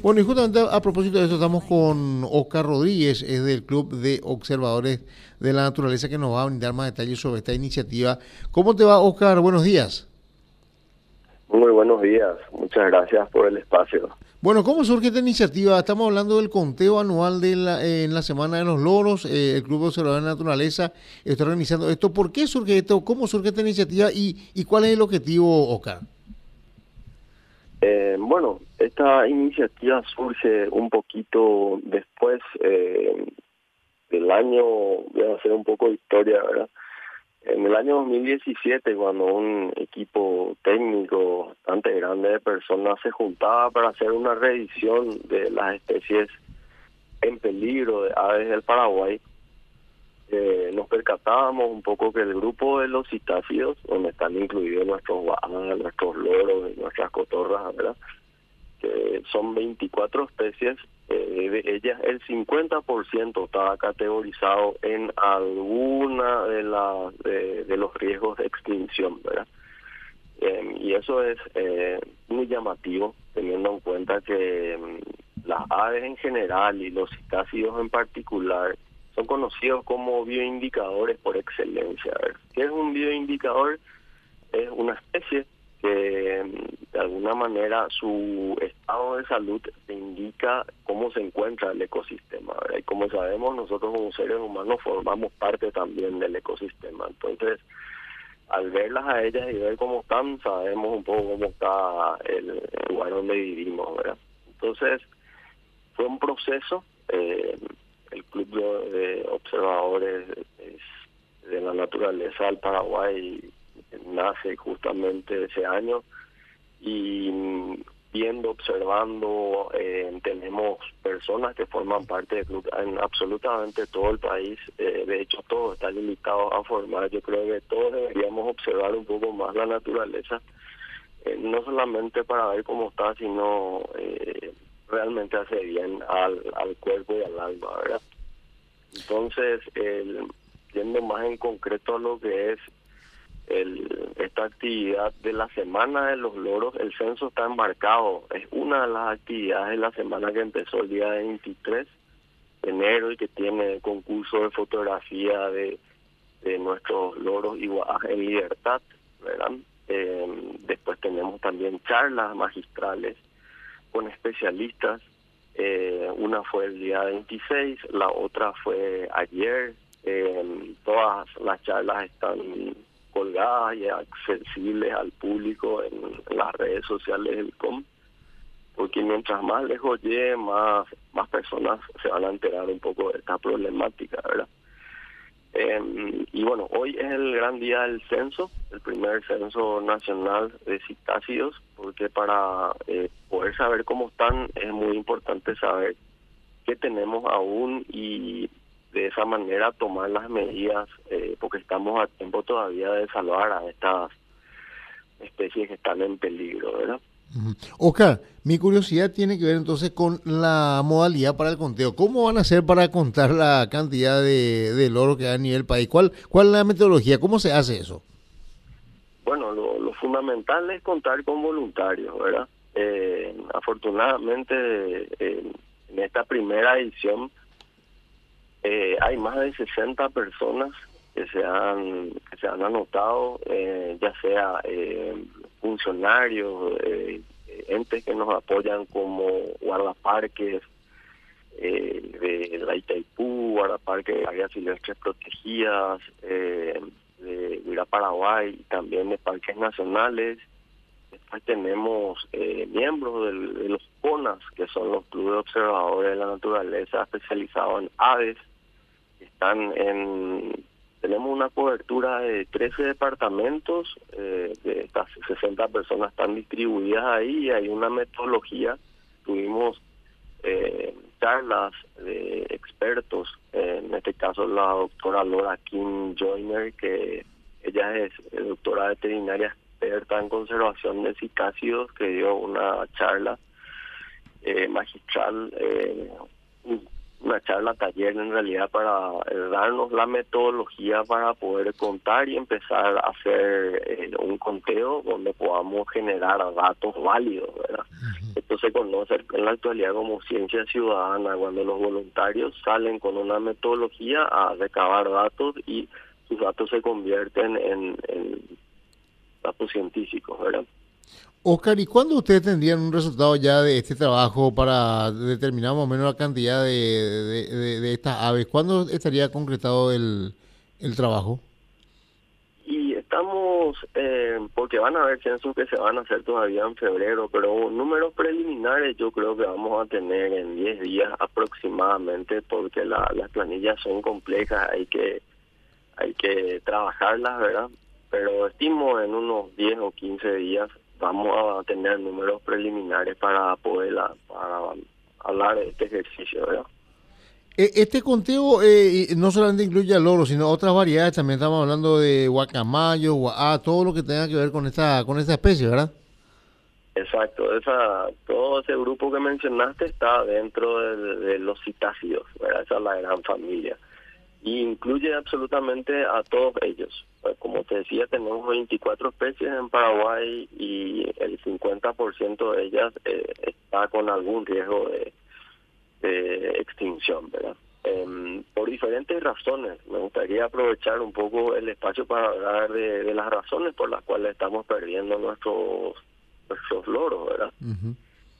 Bueno, y justamente a propósito de eso, estamos con Oscar Rodríguez, es del Club de Observadores de la Naturaleza, que nos va a brindar más detalles sobre esta iniciativa. ¿Cómo te va, Oscar? Buenos días. Muy buenos días, muchas gracias por el espacio. Bueno, ¿cómo surge esta iniciativa? Estamos hablando del conteo anual de la, en la Semana de los Loros, eh, el Club de Observadores de la Naturaleza está organizando esto. ¿Por qué surge esto? ¿Cómo surge esta iniciativa? ¿Y, y cuál es el objetivo, Oscar? Eh, bueno, esta iniciativa surge un poquito después eh, del año, voy a hacer un poco de historia, ¿verdad? En el año 2017, cuando un equipo técnico bastante grande de personas se juntaba para hacer una revisión de las especies en peligro de aves del Paraguay, eh, nos percatábamos un poco que el grupo de los citácidos, donde están incluidos nuestros guanas, nuestros loros y nuestras cotorras, ¿verdad? son 24 especies, eh, de ellas el 50% estaba categorizado en alguna de, la, de, los riesgos de extinción, ¿verdad? Em, y eso es eh, muy llamativo, teniendo en cuenta que em, las aves en general y los citácidos en particular son conocidos como bioindicadores por excelencia. ¿Qué es un bioindicador? Es una especie que de alguna manera su estado de salud te indica cómo se encuentra el ecosistema. Y como sabemos, nosotros como seres humanos formamos parte también del ecosistema. Entonces, al verlas a ellas y ver cómo están, sabemos un poco cómo está el, lugar donde vivimos. ¿verdad? Entonces, fue un proceso. Eh, el Club de, Observadores de la Naturaleza del Paraguay nace justamente ese año y viendo, observando, eh, tenemos personas que forman parte del club en absolutamente todo el país. Eh, de hecho, todo está limitado a formar. Yo creo que todos deberíamos observar un poco más la naturaleza, eh, no solamente para ver cómo está, sino realmente hace bien al, al cuerpo y al alma, ¿verdad? Entonces, el, viendo más en concreto a lo que es el, esta actividad de la Semana de los Loros, el censo está embarcado, es una de las actividades de la semana que empezó el día 23 de enero y que tiene concurso de fotografía de, de nuestros loros y en libertad, ¿verdad? Eh, después tenemos también charlas magistrales con especialistas. Eh, una fue el día 26, la otra fue ayer. Eh, todas las charlas están colgadas y accesibles al público en, las redes sociales del COM, porque mientras más lejos llegue, más, más personas se van a enterar un poco de esta problemática, ¿verdad? Em, y bueno, hoy es el gran día del censo, el primer censo nacional de citácidos, porque para eh, poder saber cómo están es muy importante saber qué tenemos aún y de esa manera tomar las medidas, eh, porque estamos a tiempo todavía de salvar a estas especies que están en peligro, ¿verdad? Oscar, mi curiosidad tiene que ver entonces con la modalidad para el conteo. ¿Cómo van a hacer para contar la cantidad de, de loro que hay a nivel país? ¿Cuál, ¿Cuál es la metodología? ¿Cómo se hace eso? Bueno, lo, fundamental es contar con voluntarios, ¿verdad? Eh, afortunadamente, eh, en esta primera edición eh, hay más de 60 personas que se han que se han anotado, eh, ya sea eh, funcionarios, entes que nos apoyan como guardaparques de la Itaipú, guardaparques de áreas silvestres protegidas, de Huira Paraguay también de parques nacionales. Después tenemos miembros de los CONAS, que son los clubes observadores de la naturaleza especializados en aves, están en tenemos una cobertura de 13 departamentos, eh, de estas 60 personas están distribuidas ahí y hay una metodología. Tuvimos eh, charlas de expertos, en este caso la doctora Laura Kim Joyner, que ella es doctora veterinaria experta en conservación de cicácidos, que dio una charla eh, magistral una charla taller en realidad para eh, darnos la metodología para poder contar y empezar a hacer eh, un conteo donde podamos generar datos válidos, ¿verdad? Esto se conoce en la actualidad como ciencia ciudadana, cuando los voluntarios salen con una metodología a recabar datos y sus datos se convierten en, en datos científicos, ¿verdad? Oscar, ¿y cuándo ustedes tendrían un resultado ya de este trabajo para determinar más o menos la cantidad de, de, estas aves? ¿Cuándo estaría concretado el, el trabajo? Y estamos, eh, porque van a haber censos que se van a hacer todavía en febrero, pero números preliminares yo creo que vamos a tener en 10 días aproximadamente, porque la, las planillas son complejas, hay que hay que trabajarlas, ¿verdad? Pero estimo en unos 10 o 15 días vamos a tener números preliminares para poder para hablar de este ejercicio, ¿verdad? E, este conteo eh, no solamente incluye al loro, sino otras variedades. También estamos hablando de guacamayo, guaá, todo lo que tenga que ver con esta con esta especie, ¿verdad? Exacto, esa, todo ese grupo que mencionaste está dentro de, los citácidos, ¿verdad? esa es la gran familia y incluye absolutamente a todos ellos. Pues, como te decía, tenemos 24 especies en Paraguay y el 50% de ellas eh, está con algún riesgo de, extinción, ¿verdad? Em, por diferentes razones. Me gustaría aprovechar un poco el espacio para hablar de, las razones por las cuales estamos perdiendo nuestros, nuestros loros, ¿verdad?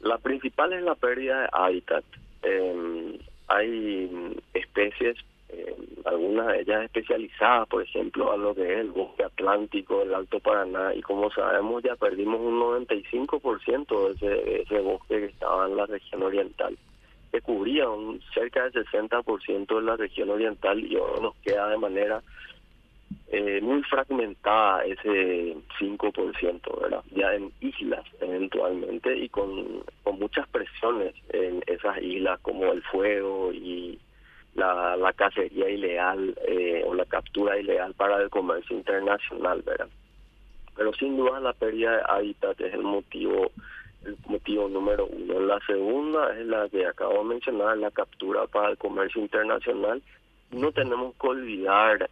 La principal es la pérdida de hábitat. Eh, hay especies eh, algunas de ellas especializadas, por ejemplo, a lo que es el bosque atlántico, el Alto Paraná, y como sabemos ya perdimos un 95% de ese, ese bosque que estaba en la región oriental, que cubría un, cerca del 60% de la región oriental y ahora nos queda de manera eh, muy fragmentada ese 5%, ¿verdad? Ya en islas eventualmente y con, con muchas presiones en esas islas como el fuego y la, cacería ilegal eh, o la captura ilegal para el comercio internacional, ¿verdad? Pero sin duda la pérdida de hábitat es el motivo el motivo número uno. La segunda es la que acabo de mencionar, la captura para el comercio internacional. No tenemos que olvidar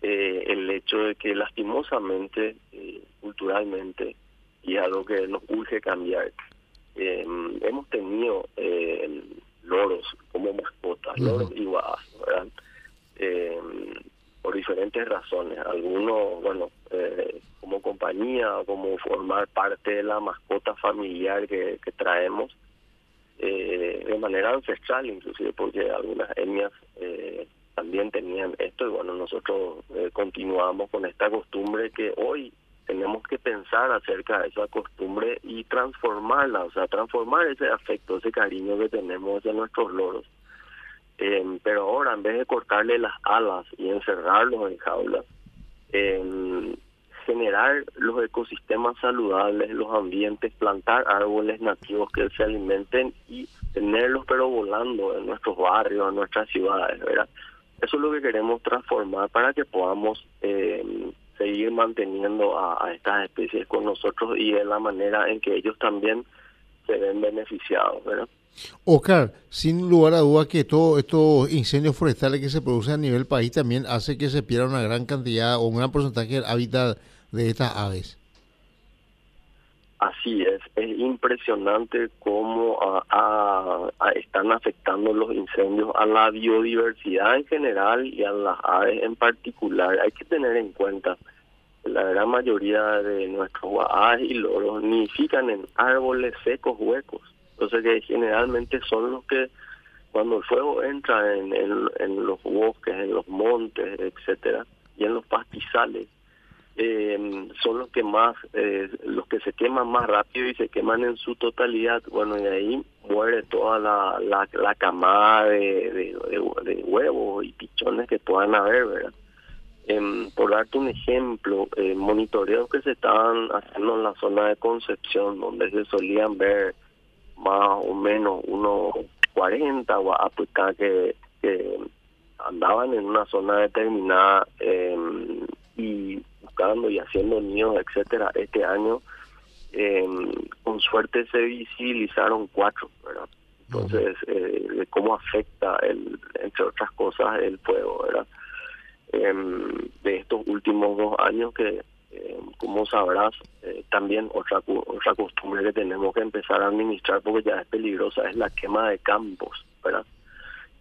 eh, el hecho de que lastimosamente, eh, culturalmente, y algo que nos urge cambiar, hemos tenido loros como mascotas, loros y ¿verdad? Eh, por diferentes razones. Algunos, bueno, eh, como compañía, como formar parte de la mascota familiar que, que traemos eh, de manera ancestral, inclusive porque algunas etnias también tenían esto y bueno, nosotros continuamos con esta costumbre que hoy tenemos que pensar acerca de esa costumbre y transformarla, o sea, transformar ese afecto, ese cariño que tenemos de nuestros loros. Eh, pero ahora, en vez de cortarle las alas y encerrarlos en jaulas, eh, generar los ecosistemas saludables, los ambientes, plantar árboles nativos que se alimenten y tenerlos pero volando en nuestros barrios, en nuestras ciudades, ¿verdad? Eso es lo que queremos transformar para que podamos eh, seguir manteniendo a, estas especies con nosotros y de la manera en que ellos también se ven beneficiados, ¿verdad? Oscar, sin lugar a dudas que todos estos incendios forestales que se producen a nivel país también hace que se pierda una gran cantidad o un gran porcentaje del hábitat de estas aves. Así es, es impresionante cómo están afectando los incendios a la biodiversidad en general y a las aves en particular. Hay que tener en cuenta que la gran mayoría de nuestros aves y loros nidifican en árboles secos huecos. Entonces que generalmente son los que cuando el fuego entra en, en los bosques, en los montes, etcétera, y en los pastizales, eh, son los que más, eh, los que se queman más rápido y se queman en su totalidad. Bueno, y ahí muere toda la, la, camada de, de, huevos y pichones que puedan haber, ¿verdad? Eh, por darte un ejemplo, eh, monitoreos que se estaban haciendo en la zona de Concepción, donde se solían ver más o menos unos 40 guapucas que, que andaban en una zona determinada eh, y y haciendo niños, etcétera, este año em, con suerte se visibilizaron cuatro, ¿verdad? entonces de cómo afecta, el, entre otras cosas, el fuego, ¿verdad? Em, de estos últimos dos años que eh, como sabrás, eh, también otra, otra costumbre que tenemos que empezar a administrar porque ya es peligrosa es la quema de campos, ¿verdad?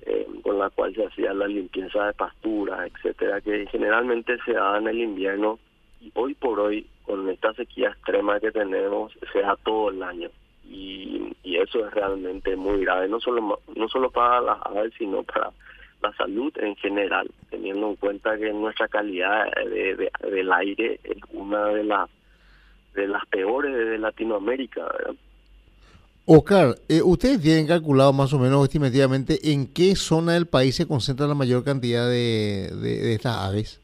Eh, con la cual se hacía la limpieza de pasturas, etcétera, que generalmente se da en el invierno y hoy por hoy, con esta sequía extrema que tenemos, se da todo el año. Y, eso es realmente muy grave, no solo, no solo para las aves, sino para la salud en general, teniendo en cuenta que nuestra calidad de, del aire es una de las de las peores de Latinoamérica. Oscar, eh, ¿ustedes tienen calculado más o menos estimativamente en qué zona del país se concentra la mayor cantidad de, de, estas aves?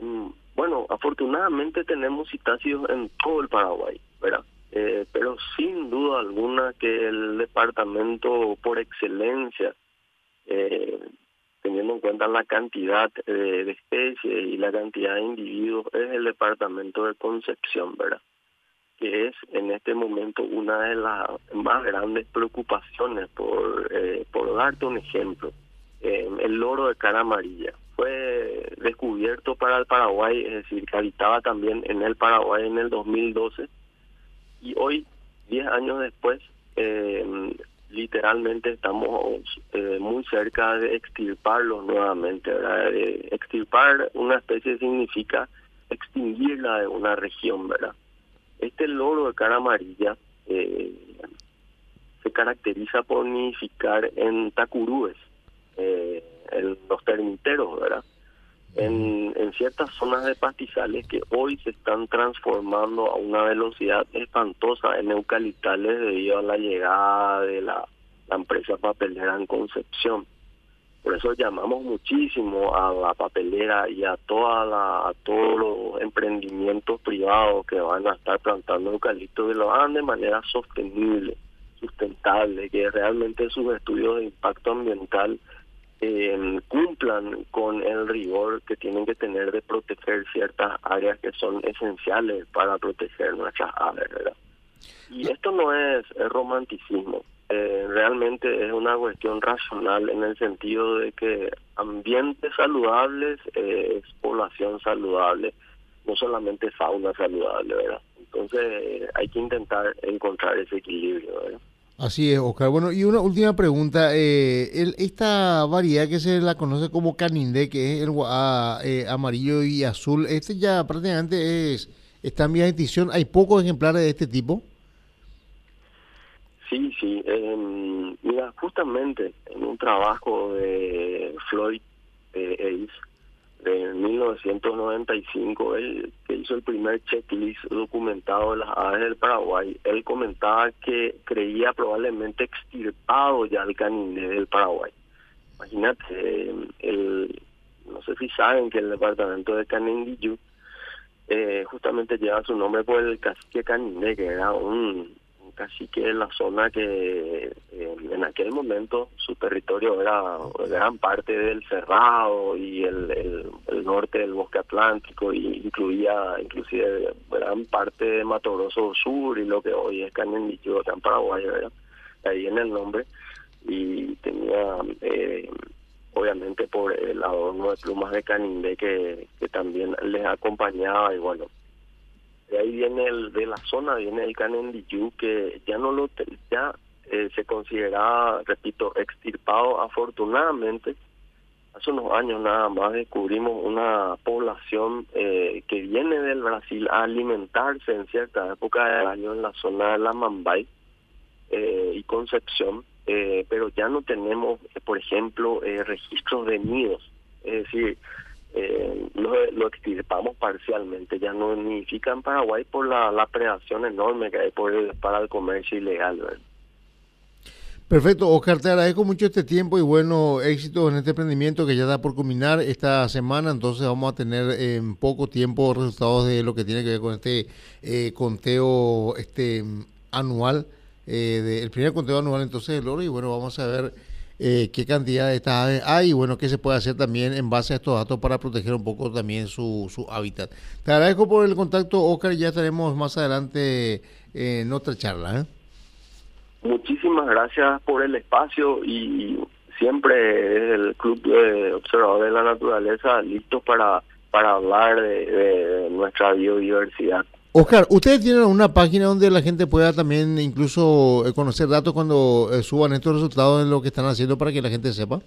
Mm, bueno, afortunadamente tenemos citáceos en todo el Paraguay, ¿verdad? Eh, pero sin duda alguna que el departamento por excelencia eh, teniendo en cuenta la cantidad de especies y la cantidad de individuos, es el departamento de Concepción, ¿verdad? Que es en este momento una de las más grandes preocupaciones, por, eh, por darte un ejemplo. Eh, el loro de cara amarilla fue descubierto para el Paraguay, es decir, que habitaba también en el Paraguay en el 2012 y hoy, 10 años después, eh, literalmente estamos muy cerca de extirparlos nuevamente. ¿verdad? extirpar una especie significa extinguirla de una región, ¿verdad? Este loro de cara amarilla eh, se caracteriza por nidificar en tacurúes, eh, en los termiteros, ¿verdad? En, en ciertas zonas de pastizales que hoy se están transformando a una velocidad espantosa en eucaliptales debido a la llegada de la, empresa papelera en Concepción. Por eso llamamos muchísimo a la papelera y a toda la, a todos los emprendimientos privados que van a estar plantando eucalipto que lo hagan de manera sostenible, sustentable, que realmente sus estudios de impacto ambiental eh, cumplan con el rigor que tienen que tener de proteger ciertas áreas que son esenciales para proteger nuestras aves, ¿verdad? Y esto no es, romanticismo, eh, realmente es una cuestión racional en el sentido de que ambientes saludables eh, es población saludable, no solamente fauna saludable, ¿verdad? Entonces hay que intentar encontrar ese equilibrio. Así es, Oscar. Bueno, y una última pregunta. Eh, esta variedad que se la conoce como canindé, que es el eh, amarillo y azul, este ya prácticamente es está en vía de extinción. ¿Hay pocos ejemplares de este tipo? Sí, sí. mira, justamente en un trabajo de Floyd eh, de 1995, él que hizo el primer checklist documentado de las aves del Paraguay, él comentaba que creía probablemente extirpado ya el canine del Paraguay. Imagínate, el, no sé si saben que el departamento de Canindiyú eh, justamente lleva su nombre por el cacique canine, que era un casi que la zona que eh, en aquel momento su territorio era gran parte del Cerrado y el, el, norte del bosque atlántico y incluía inclusive gran parte de Mato Grosso Sur y lo que hoy es Canendicho acá en Paraguay, ahí en el nombre. Y tenía eh, obviamente por el adorno de plumas de Canindé que, que también les acompañaba y bueno de ahí viene el de la zona viene el Canendiyú que ya no lo ya eh, se consideraba repito extirpado afortunadamente. Hace unos años nada más descubrimos una población eh, que viene del Brasil a alimentarse en cierta época del año en la zona de la Mambay eh, y Concepción pero ya no tenemos por ejemplo registros de nidos. Es decir eh, lo, lo, extirpamos parcialmente, ya no nidifica en Paraguay por la, la predación enorme que hay por para el comercio ilegal. Perfecto, Oscar, te agradezco mucho este tiempo y bueno, éxito en este emprendimiento que ya da por culminar esta semana, entonces vamos a tener en poco tiempo resultados de lo que tiene que ver con este eh, conteo este anual, eh, el primer conteo anual entonces del oro y bueno, vamos a ver eh, qué cantidad de estas aves hay y bueno, qué se puede hacer también en base a estos datos para proteger un poco también su, su hábitat. Te agradezco por el contacto, Oscar, ya estaremos más adelante en otra charla. ¿eh? muchísimas gracias por el espacio y siempre el Club de Observadores de la Naturaleza listo para, para hablar de, nuestra biodiversidad. Oscar, ¿ustedes tienen una página donde la gente pueda también incluso eh, conocer datos cuando eh, suban estos resultados de lo que están haciendo para que la gente sepa?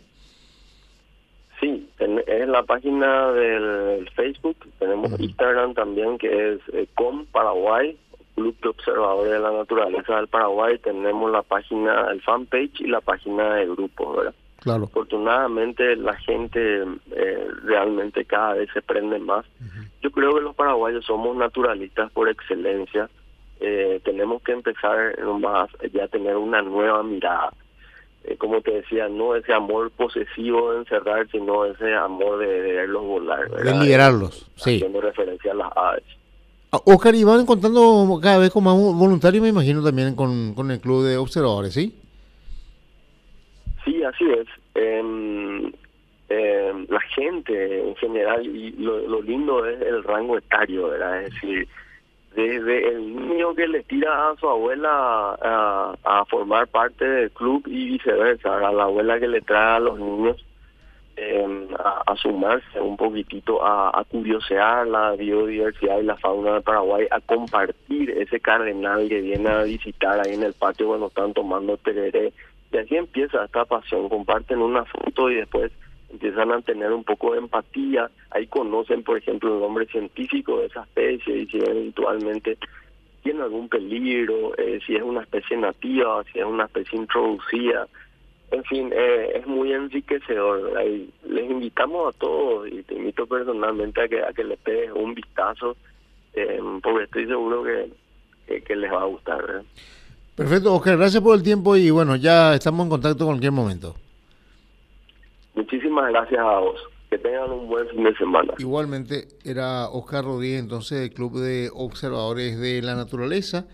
Sí, es la página del Facebook, tenemos Instagram también que es eh, Com Paraguay, Club de Observadores de la Naturaleza del Paraguay, tenemos la página, el fanpage y la página de grupo, ¿verdad? Claro. Afortunadamente la gente eh, realmente cada vez se prende más. Yo creo que los paraguayos somos naturalistas por excelencia. Eh, tenemos que empezar más ya a tener una nueva mirada. Eh, como te decía, no ese amor posesivo de encerrar, sino ese amor de, verlos volar. De liberarlos, sí. Haciendo referencia a las aves. Ah, Oscar, y van contando cada vez con más voluntarios, me imagino también con, con el club de observadores, ¿sí? Sí, así es. Eh, la gente en general, y lo, lindo es el rango etario, ¿verdad? Es decir, desde el niño que le tira a su abuela a, formar parte del club y viceversa, a la abuela que le trae a los niños eh, a, sumarse un poquitito, a, a, curiosear la biodiversidad y la fauna de Paraguay, a compartir ese cardenal que viene a visitar ahí en el patio cuando están tomando tereré. Y así empieza esta pasión, comparten una foto y después empiezan a tener un poco de empatía, ahí conocen, por ejemplo, el nombre científico de esa especie y si eventualmente tiene algún peligro, eh, si es una especie nativa, si es una especie introducida, en fin, eh, es muy enriquecedor. les invitamos a todos y te invito personalmente a que, a que les pegues un vistazo, eh, porque estoy seguro que, que, les va a gustar. Perfecto, Oscar, gracias por el tiempo y bueno, ya estamos en contacto en cualquier momento. Muchísimas gracias a vos. Que tengan un buen fin de semana. Igualmente, era Oscar Rodríguez, entonces del Club de Observadores de la Naturaleza.